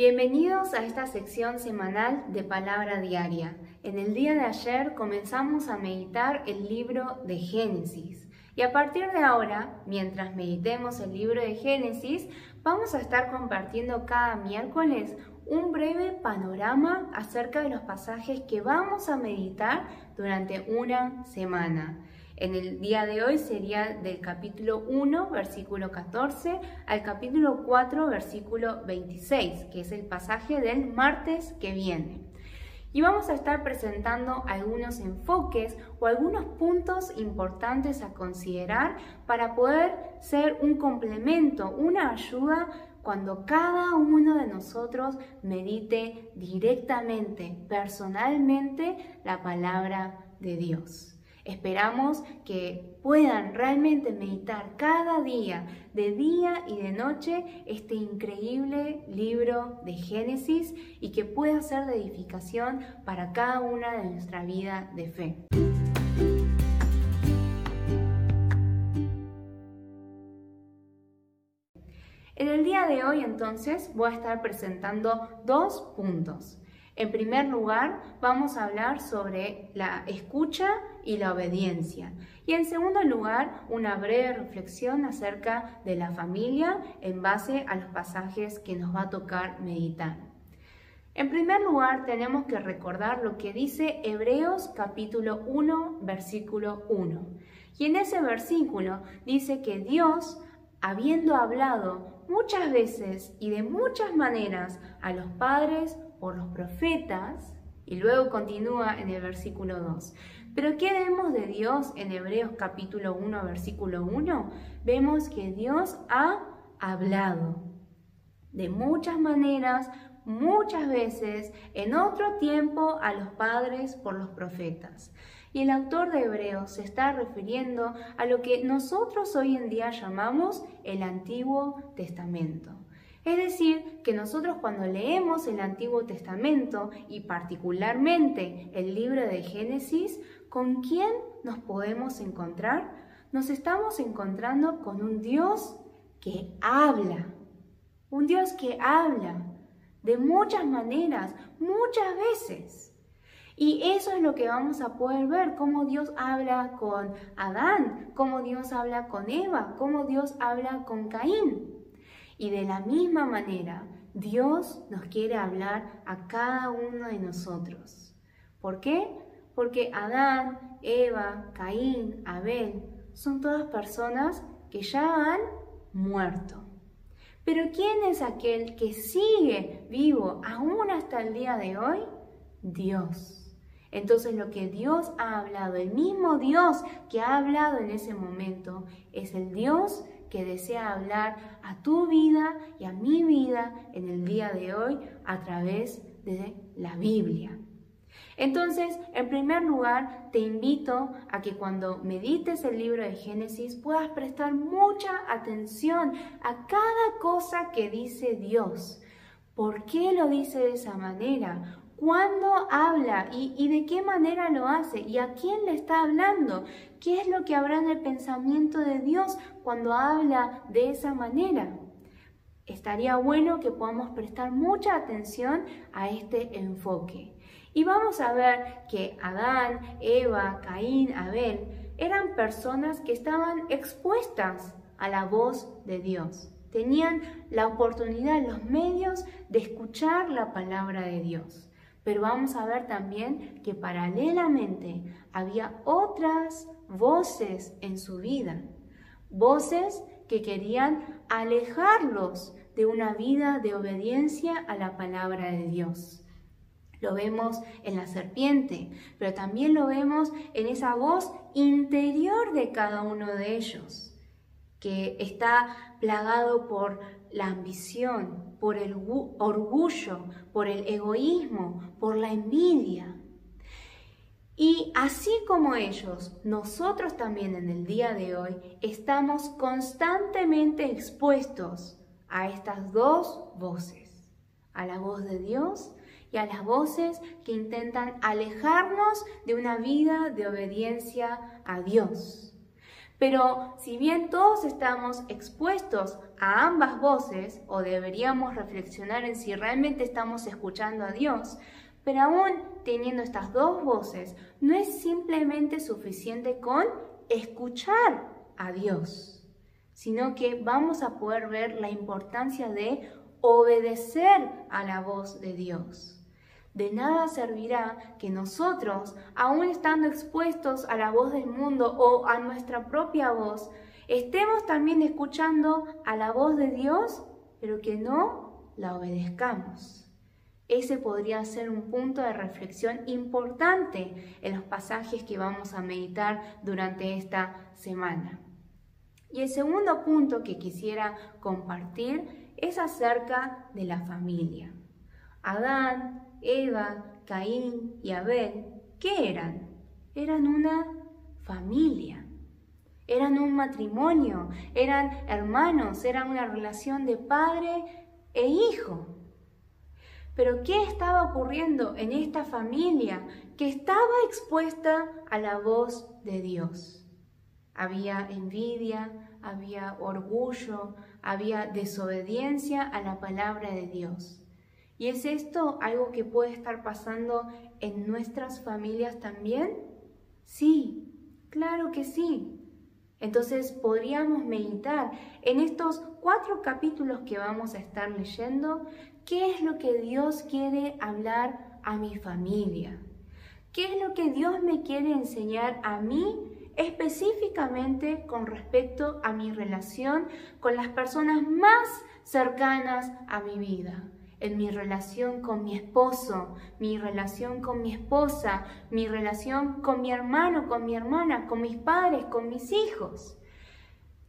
Bienvenidos a esta sección semanal de Palabra Diaria. En el día de ayer comenzamos a meditar el libro de Génesis. Y a partir de ahora, mientras meditemos el libro de Génesis, vamos a estar compartiendo cada miércoles un breve panorama acerca de los pasajes que vamos a meditar durante una semana. En el día de hoy sería del capítulo 1, versículo 14, al capítulo 4, versículo 26, que es el pasaje del martes que viene. Y vamos a estar presentando algunos enfoques o algunos puntos importantes a considerar para poder ser un complemento, una ayuda cuando cada uno de nosotros medite directamente, personalmente, la palabra de Dios. Esperamos que puedan realmente meditar cada día, de día y de noche, este increíble libro de Génesis y que pueda ser de edificación para cada una de nuestra vida de fe. En el día de hoy entonces voy a estar presentando dos puntos. En primer lugar, vamos a hablar sobre la escucha y la obediencia. Y en segundo lugar, una breve reflexión acerca de la familia en base a los pasajes que nos va a tocar meditar. En primer lugar, tenemos que recordar lo que dice Hebreos capítulo 1, versículo 1. Y en ese versículo dice que Dios, habiendo hablado muchas veces y de muchas maneras a los padres por los profetas, y luego continúa en el versículo 2. Pero ¿qué vemos de Dios en Hebreos capítulo 1, versículo 1? Vemos que Dios ha hablado de muchas maneras, muchas veces, en otro tiempo a los padres por los profetas. Y el autor de Hebreos se está refiriendo a lo que nosotros hoy en día llamamos el Antiguo Testamento. Es decir, que nosotros cuando leemos el Antiguo Testamento y particularmente el libro de Génesis, ¿con quién nos podemos encontrar? Nos estamos encontrando con un Dios que habla, un Dios que habla de muchas maneras, muchas veces. Y eso es lo que vamos a poder ver, cómo Dios habla con Adán, cómo Dios habla con Eva, cómo Dios habla con Caín. Y de la misma manera, Dios nos quiere hablar a cada uno de nosotros. ¿Por qué? Porque Adán, Eva, Caín, Abel son todas personas que ya han muerto. Pero ¿quién es aquel que sigue vivo aún hasta el día de hoy? Dios. Entonces lo que Dios ha hablado, el mismo Dios que ha hablado en ese momento, es el Dios que desea hablar a tu vida y a mi vida en el día de hoy a través de la Biblia. Entonces, en primer lugar, te invito a que cuando medites el libro de Génesis puedas prestar mucha atención a cada cosa que dice Dios. ¿Por qué lo dice de esa manera? ¿Cuándo habla y, de qué manera lo hace? ¿Y a quién le está hablando? ¿Qué es lo que habrá en el pensamiento de Dios cuando habla de esa manera? Estaría bueno que podamos prestar mucha atención a este enfoque. Y vamos a ver que Adán, Eva, Caín, Abel eran personas que estaban expuestas a la voz de Dios. Tenían la oportunidad, los medios de escuchar la palabra de Dios. Pero vamos a ver también que paralelamente había otras voces en su vida, voces que querían alejarlos de una vida de obediencia a la palabra de Dios. Lo vemos en la serpiente, pero también lo vemos en esa voz interior de cada uno de ellos, que está plagado por la ambición, por el orgullo, por el egoísmo, por la envidia. Y así como ellos, nosotros también en el día de hoy estamos constantemente expuestos a estas dos voces, a la voz de Dios y a las voces que intentan alejarnos de una vida de obediencia a Dios. Pero si bien todos estamos expuestos a ambas voces, o deberíamos reflexionar en si realmente estamos escuchando a Dios, pero aún teniendo estas dos voces, no es simplemente suficiente con escuchar a Dios, sino que vamos a poder ver la importancia de obedecer a la voz de Dios. De nada servirá que nosotros, aún estando expuestos a la voz del mundo o a nuestra propia voz, estemos también escuchando a la voz de Dios, pero que no la obedezcamos. Ese podría ser un punto de reflexión importante en los pasajes que vamos a meditar durante esta semana. Y el segundo punto que quisiera compartir es acerca de la familia. Adán, Eva, Caín y Abel, ¿qué eran? Eran una familia, eran un matrimonio, eran hermanos, eran una relación de padre e hijo. Pero ¿qué estaba ocurriendo en esta familia que estaba expuesta a la voz de Dios? Había envidia, había orgullo, había desobediencia a la palabra de Dios. ¿Y es esto algo que puede estar pasando en nuestras familias también? Sí, claro que sí. Entonces podríamos meditar en estos cuatro capítulos que vamos a estar leyendo, qué es lo que Dios quiere hablar a mi familia. ¿Qué es lo que Dios me quiere enseñar a mí específicamente con respecto a mi relación con las personas más cercanas a mi vida? En mi relación con mi esposo, mi relación con mi esposa, mi relación con mi hermano, con mi hermana, con mis padres, con mis hijos.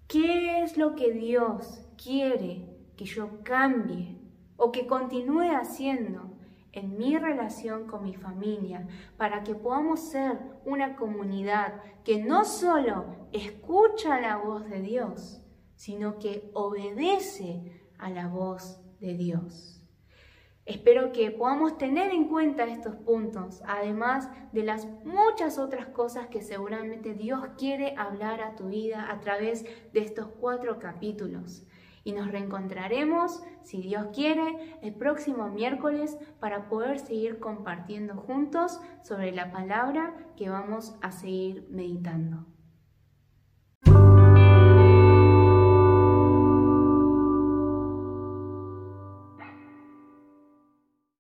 ¿Qué es lo que Dios quiere que yo cambie o que continúe haciendo en mi relación con mi familia para que podamos ser una comunidad que no solo escucha la voz de Dios, sino que obedece a la voz de Dios? Espero que podamos tener en cuenta estos puntos, además de las muchas otras cosas que seguramente Dios quiere hablar a tu vida a través de estos cuatro capítulos. Y nos reencontraremos, si Dios quiere, el próximo miércoles para poder seguir compartiendo juntos sobre la palabra que vamos a seguir meditando.